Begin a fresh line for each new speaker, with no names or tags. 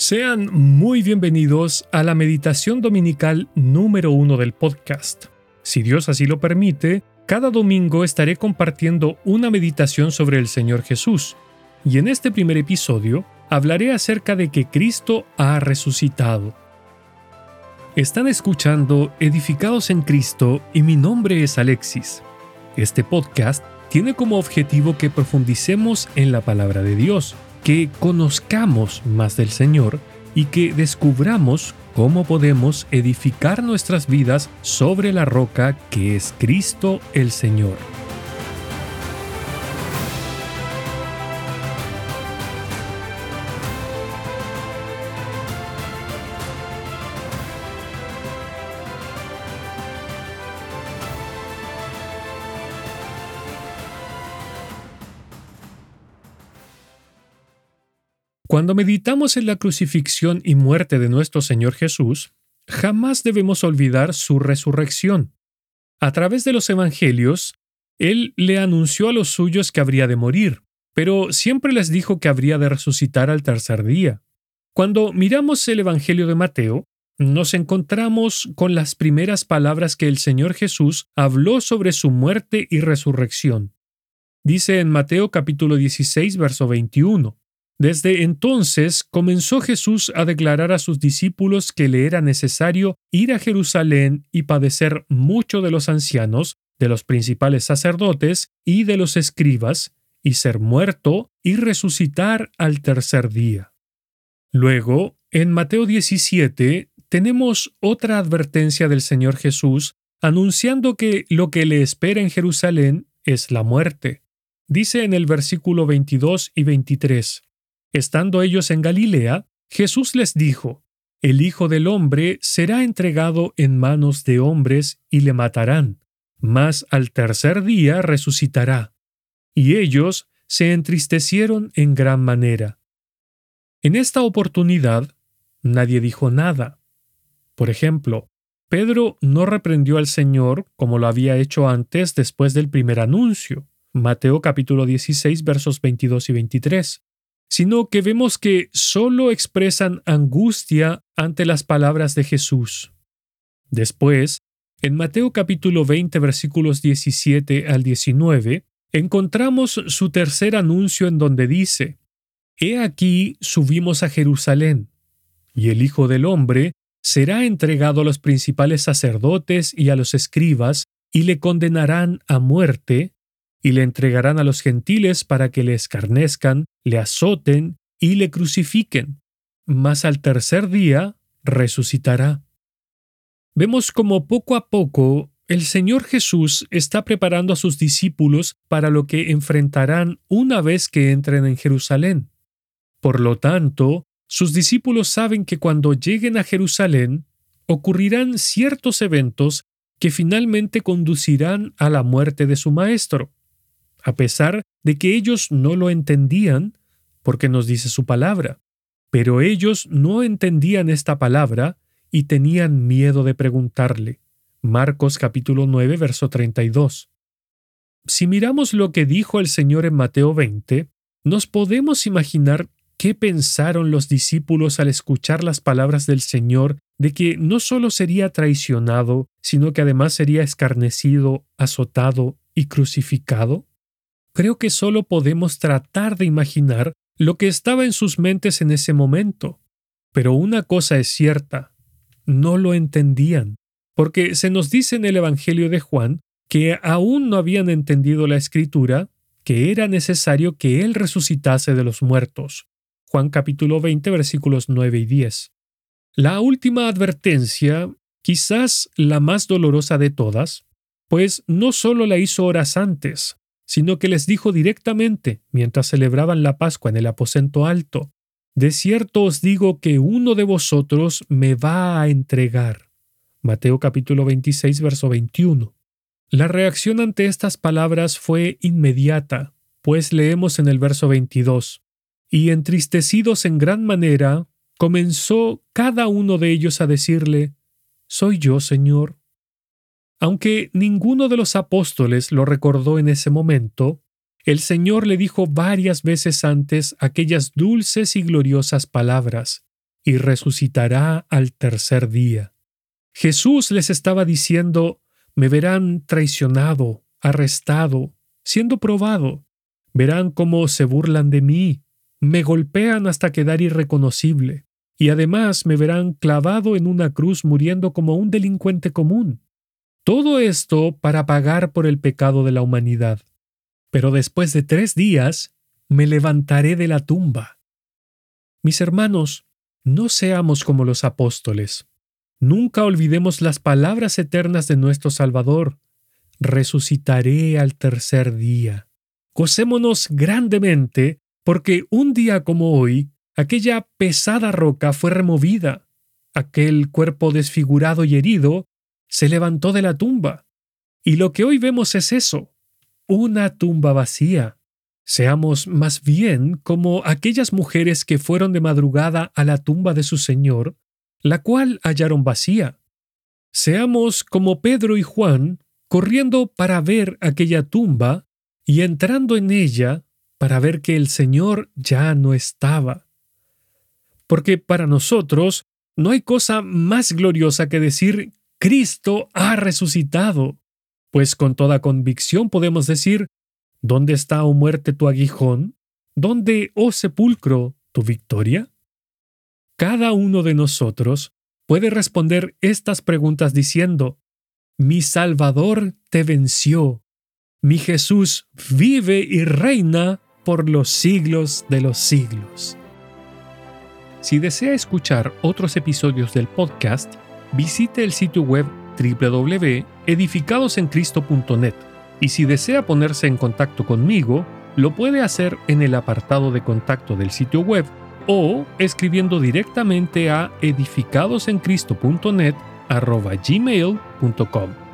Sean muy bienvenidos a la meditación dominical número uno del podcast. Si Dios así lo permite, cada domingo estaré compartiendo una meditación sobre el Señor Jesús, y en este primer episodio hablaré acerca de que Cristo ha resucitado. Están escuchando Edificados en Cristo y mi nombre es Alexis. Este podcast tiene como objetivo que profundicemos en la palabra de Dios que conozcamos más del Señor y que descubramos cómo podemos edificar nuestras vidas sobre la roca que es Cristo el Señor. Cuando meditamos en la crucifixión y muerte de nuestro Señor Jesús, jamás debemos olvidar su resurrección. A través de los Evangelios, Él le anunció a los suyos que habría de morir, pero siempre les dijo que habría de resucitar al tercer día. Cuando miramos el Evangelio de Mateo, nos encontramos con las primeras palabras que el Señor Jesús habló sobre su muerte y resurrección. Dice en Mateo capítulo 16, verso 21, desde entonces comenzó Jesús a declarar a sus discípulos que le era necesario ir a Jerusalén y padecer mucho de los ancianos, de los principales sacerdotes y de los escribas, y ser muerto y resucitar al tercer día. Luego, en Mateo 17, tenemos otra advertencia del Señor Jesús anunciando que lo que le espera en Jerusalén es la muerte. Dice en el versículo 22 y 23, Estando ellos en Galilea, Jesús les dijo, El Hijo del Hombre será entregado en manos de hombres y le matarán, mas al tercer día resucitará. Y ellos se entristecieron en gran manera. En esta oportunidad, nadie dijo nada. Por ejemplo, Pedro no reprendió al Señor como lo había hecho antes después del primer anuncio. Mateo capítulo 16 versos 22 y 23 sino que vemos que solo expresan angustia ante las palabras de Jesús. Después, en Mateo capítulo 20 versículos 17 al 19, encontramos su tercer anuncio en donde dice, He aquí subimos a Jerusalén, y el Hijo del Hombre será entregado a los principales sacerdotes y a los escribas, y le condenarán a muerte, y le entregarán a los gentiles para que le escarnezcan, le azoten y le crucifiquen, mas al tercer día resucitará. Vemos como poco a poco el Señor Jesús está preparando a sus discípulos para lo que enfrentarán una vez que entren en Jerusalén. Por lo tanto, sus discípulos saben que cuando lleguen a Jerusalén ocurrirán ciertos eventos que finalmente conducirán a la muerte de su Maestro a pesar de que ellos no lo entendían, porque nos dice su palabra. Pero ellos no entendían esta palabra y tenían miedo de preguntarle. Marcos capítulo 9, verso 32. Si miramos lo que dijo el Señor en Mateo 20, nos podemos imaginar qué pensaron los discípulos al escuchar las palabras del Señor de que no solo sería traicionado, sino que además sería escarnecido, azotado y crucificado creo que solo podemos tratar de imaginar lo que estaba en sus mentes en ese momento. Pero una cosa es cierta, no lo entendían, porque se nos dice en el Evangelio de Juan que aún no habían entendido la escritura, que era necesario que Él resucitase de los muertos. Juan capítulo 20 versículos 9 y 10. La última advertencia, quizás la más dolorosa de todas, pues no solo la hizo horas antes, sino que les dijo directamente, mientras celebraban la Pascua en el aposento alto, De cierto os digo que uno de vosotros me va a entregar. Mateo capítulo 26, verso 21. La reacción ante estas palabras fue inmediata, pues leemos en el verso 22, y entristecidos en gran manera, comenzó cada uno de ellos a decirle, ¿Soy yo, Señor? Aunque ninguno de los apóstoles lo recordó en ese momento, el Señor le dijo varias veces antes aquellas dulces y gloriosas palabras, y resucitará al tercer día. Jesús les estaba diciendo, me verán traicionado, arrestado, siendo probado. Verán cómo se burlan de mí, me golpean hasta quedar irreconocible, y además me verán clavado en una cruz muriendo como un delincuente común. Todo esto para pagar por el pecado de la humanidad. Pero después de tres días me levantaré de la tumba. Mis hermanos, no seamos como los apóstoles. Nunca olvidemos las palabras eternas de nuestro Salvador. Resucitaré al tercer día. Gocémonos grandemente porque un día como hoy, aquella pesada roca fue removida, aquel cuerpo desfigurado y herido se levantó de la tumba. Y lo que hoy vemos es eso, una tumba vacía. Seamos más bien como aquellas mujeres que fueron de madrugada a la tumba de su Señor, la cual hallaron vacía. Seamos como Pedro y Juan, corriendo para ver aquella tumba y entrando en ella para ver que el Señor ya no estaba. Porque para nosotros no hay cosa más gloriosa que decir Cristo ha resucitado, pues con toda convicción podemos decir ¿Dónde está, oh muerte, tu aguijón? ¿Dónde, oh sepulcro, tu victoria? Cada uno de nosotros puede responder estas preguntas diciendo, Mi Salvador te venció, mi Jesús vive y reina por los siglos de los siglos. Si desea escuchar otros episodios del podcast, visite el sitio web www.edificadosencristo.net y si desea ponerse en contacto conmigo, lo puede hacer en el apartado de contacto del sitio web o escribiendo directamente a edificadosencristo.net gmail.com.